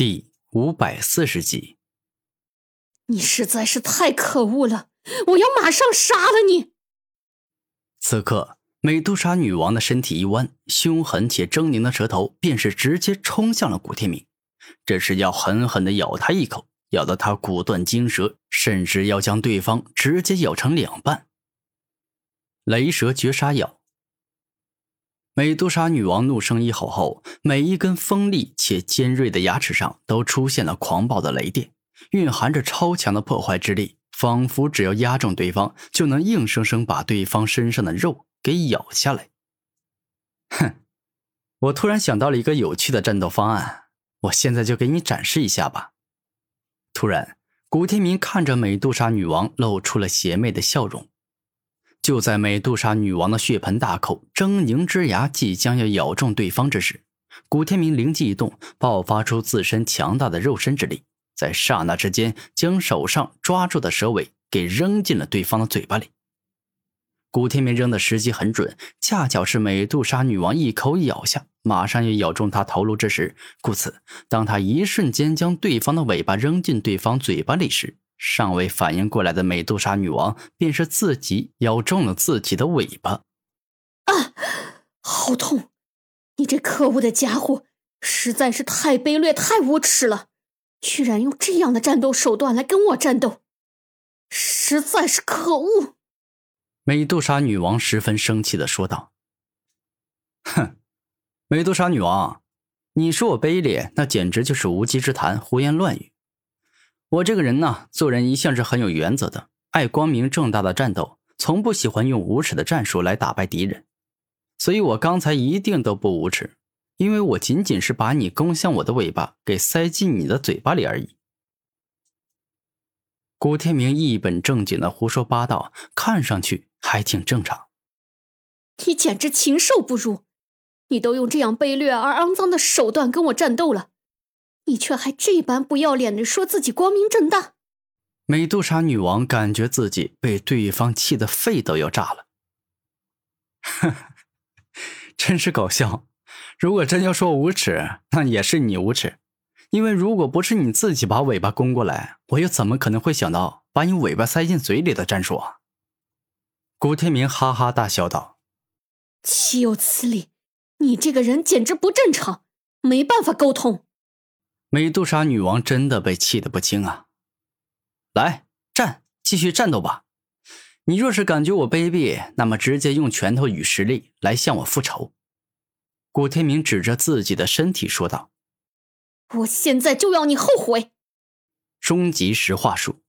第五百四十集，你实在是太可恶了！我要马上杀了你！此刻，美杜莎女王的身体一弯，凶狠且狰狞的舌头便是直接冲向了古天明，这是要狠狠的咬他一口，咬得他骨断筋折，甚至要将对方直接咬成两半。雷蛇绝杀咬。美杜莎女王怒声一吼后，每一根锋利且尖锐的牙齿上都出现了狂暴的雷电，蕴含着超强的破坏之力，仿佛只要压中对方，就能硬生生把对方身上的肉给咬下来。哼，我突然想到了一个有趣的战斗方案，我现在就给你展示一下吧。突然，古天明看着美杜莎女王，露出了邪魅的笑容。就在美杜莎女王的血盆大口、狰狞之牙即将要咬中对方之时，古天明灵机一动，爆发出自身强大的肉身之力，在刹那之间将手上抓住的蛇尾给扔进了对方的嘴巴里。古天明扔的时机很准，恰巧是美杜莎女王一口咬下，马上要咬中他头颅之时，故此，当他一瞬间将对方的尾巴扔进对方嘴巴里时，尚未反应过来的美杜莎女王，便是自己咬中了自己的尾巴。啊，好痛！你这可恶的家伙，实在是太卑劣、太无耻了！居然用这样的战斗手段来跟我战斗，实在是可恶！美杜莎女王十分生气的说道：“哼，美杜莎女王，你说我卑劣，那简直就是无稽之谈，胡言乱语。”我这个人呢，做人一向是很有原则的，爱光明正大的战斗，从不喜欢用无耻的战术来打败敌人。所以我刚才一定都不无耻，因为我仅仅是把你攻向我的尾巴给塞进你的嘴巴里而已。古天明一本正经的胡说八道，看上去还挺正常。你简直禽兽不如！你都用这样卑劣而肮脏的手段跟我战斗了。你却还这般不要脸的说自己光明正大，美杜莎女王感觉自己被对方气得肺都要炸了，真是搞笑。如果真要说无耻，那也是你无耻，因为如果不是你自己把尾巴弓过来，我又怎么可能会想到把你尾巴塞进嘴里的战术啊？古天明哈哈大笑道：“岂有此理！你这个人简直不正常，没办法沟通。”美杜莎女王真的被气得不轻啊！来战，继续战斗吧！你若是感觉我卑鄙，那么直接用拳头与实力来向我复仇。古天明指着自己的身体说道：“我现在就要你后悔！”终极石化术。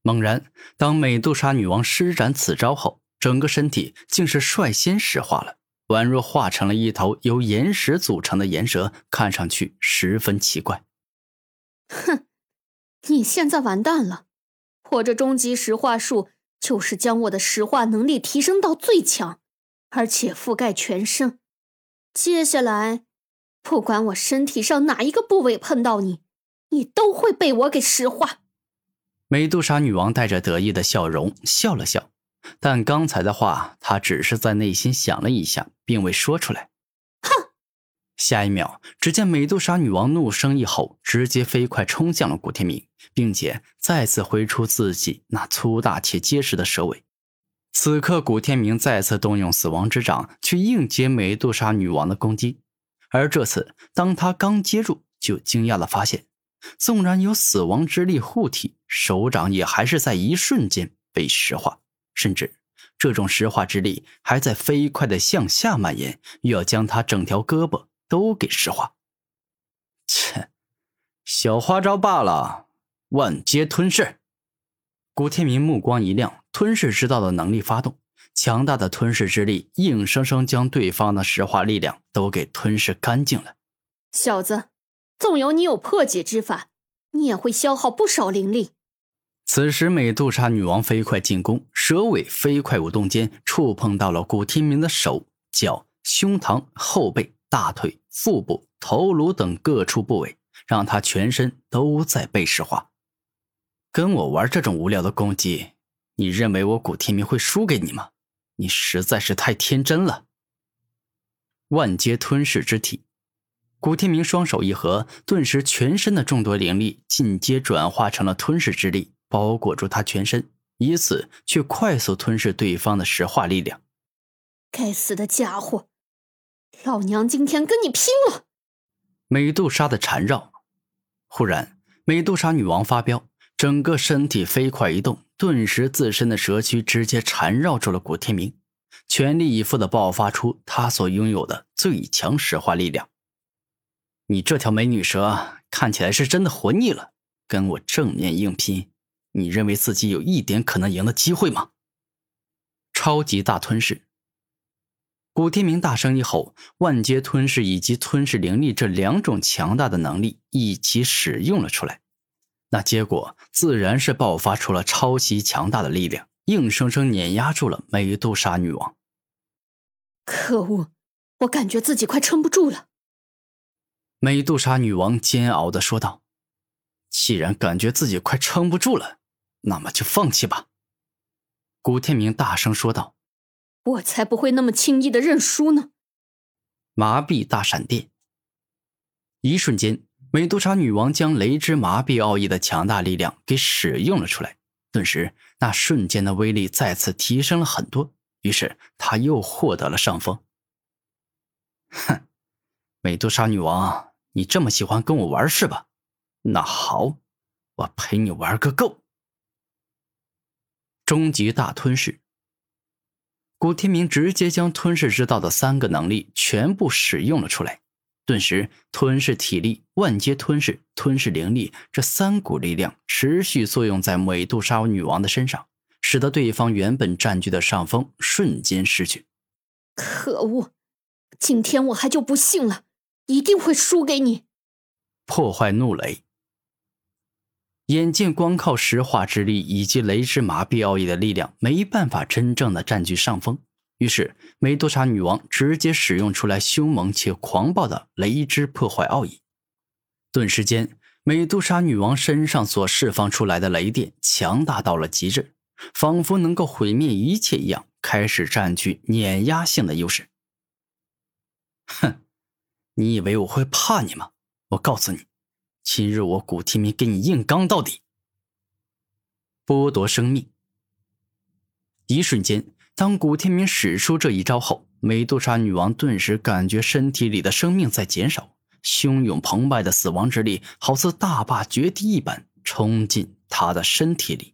猛然，当美杜莎女王施展此招后，整个身体竟是率先石化了。宛若化成了一头由岩石组成的岩蛇，看上去十分奇怪。哼，你现在完蛋了！我这终极石化术就是将我的石化能力提升到最强，而且覆盖全身。接下来，不管我身体上哪一个部位碰到你，你都会被我给石化。美杜莎女王带着得意的笑容笑了笑。但刚才的话，她只是在内心想了一下，并未说出来。哼！下一秒，只见美杜莎女王怒声一吼，直接飞快冲向了古天明，并且再次挥出自己那粗大且结实的蛇尾。此刻，古天明再次动用死亡之掌去应接美杜莎女王的攻击，而这次，当他刚接住，就惊讶的发现，纵然有死亡之力护体，手掌也还是在一瞬间被石化。甚至，这种石化之力还在飞快的向下蔓延，又要将他整条胳膊都给石化。切，小花招罢了，万劫吞噬！古天明目光一亮，吞噬之道的能力发动，强大的吞噬之力硬生生将对方的石化力量都给吞噬干净了。小子，纵有你有破解之法，你也会消耗不少灵力。此时，美杜莎女王飞快进攻，蛇尾飞快舞动间，触碰到了古天明的手脚、胸膛、后背、大腿、腹部、头颅等各处部位，让他全身都在被石化。跟我玩这种无聊的攻击，你认为我古天明会输给你吗？你实在是太天真了。万阶吞噬之体，古天明双手一合，顿时全身的众多灵力进阶转化成了吞噬之力，包裹住他全身，以此去快速吞噬对方的石化力量。该死的家伙，老娘今天跟你拼了！美杜莎的缠绕。忽然，美杜莎女王发飙，整个身体飞快移动，顿时自身的蛇躯直接缠绕住了古天明，全力以赴的爆发出她所拥有的最强石化力量。你这条美女蛇看起来是真的活腻了，跟我正面硬拼，你认为自己有一点可能赢的机会吗？超级大吞噬！古天明大声一吼，万阶吞噬以及吞噬灵力这两种强大的能力一起使用了出来，那结果自然是爆发出了超级强大的力量，硬生生碾压住了美杜莎女王。可恶，我感觉自己快撑不住了。美杜莎女王煎熬的说道：“既然感觉自己快撑不住了，那么就放弃吧。”古天明大声说道：“我才不会那么轻易的认输呢！”麻痹大闪电。一瞬间，美杜莎女王将雷之麻痹奥义的强大力量给使用了出来，顿时那瞬间的威力再次提升了很多，于是她又获得了上风。哼，美杜莎女王。你这么喜欢跟我玩是吧？那好，我陪你玩个够。终极大吞噬。古天明直接将吞噬之道的三个能力全部使用了出来，顿时吞噬体力、万阶吞噬、吞噬灵力这三股力量持续作用在美杜莎女王的身上，使得对方原本占据的上风瞬间失去。可恶！今天我还就不信了。一定会输给你！破坏怒雷。眼见光靠石化之力以及雷之麻痹奥义的力量没办法真正的占据上风，于是美杜莎女王直接使用出来凶猛且狂暴的雷之破坏奥义。顿时间，美杜莎女王身上所释放出来的雷电强大到了极致，仿佛能够毁灭一切一样，开始占据碾压性的优势。哼！你以为我会怕你吗？我告诉你，今日我古天明跟你硬刚到底。剥夺生命。一瞬间，当古天明使出这一招后，美杜莎女王顿时感觉身体里的生命在减少，汹涌澎湃的死亡之力好似大坝决堤一般冲进她的身体里。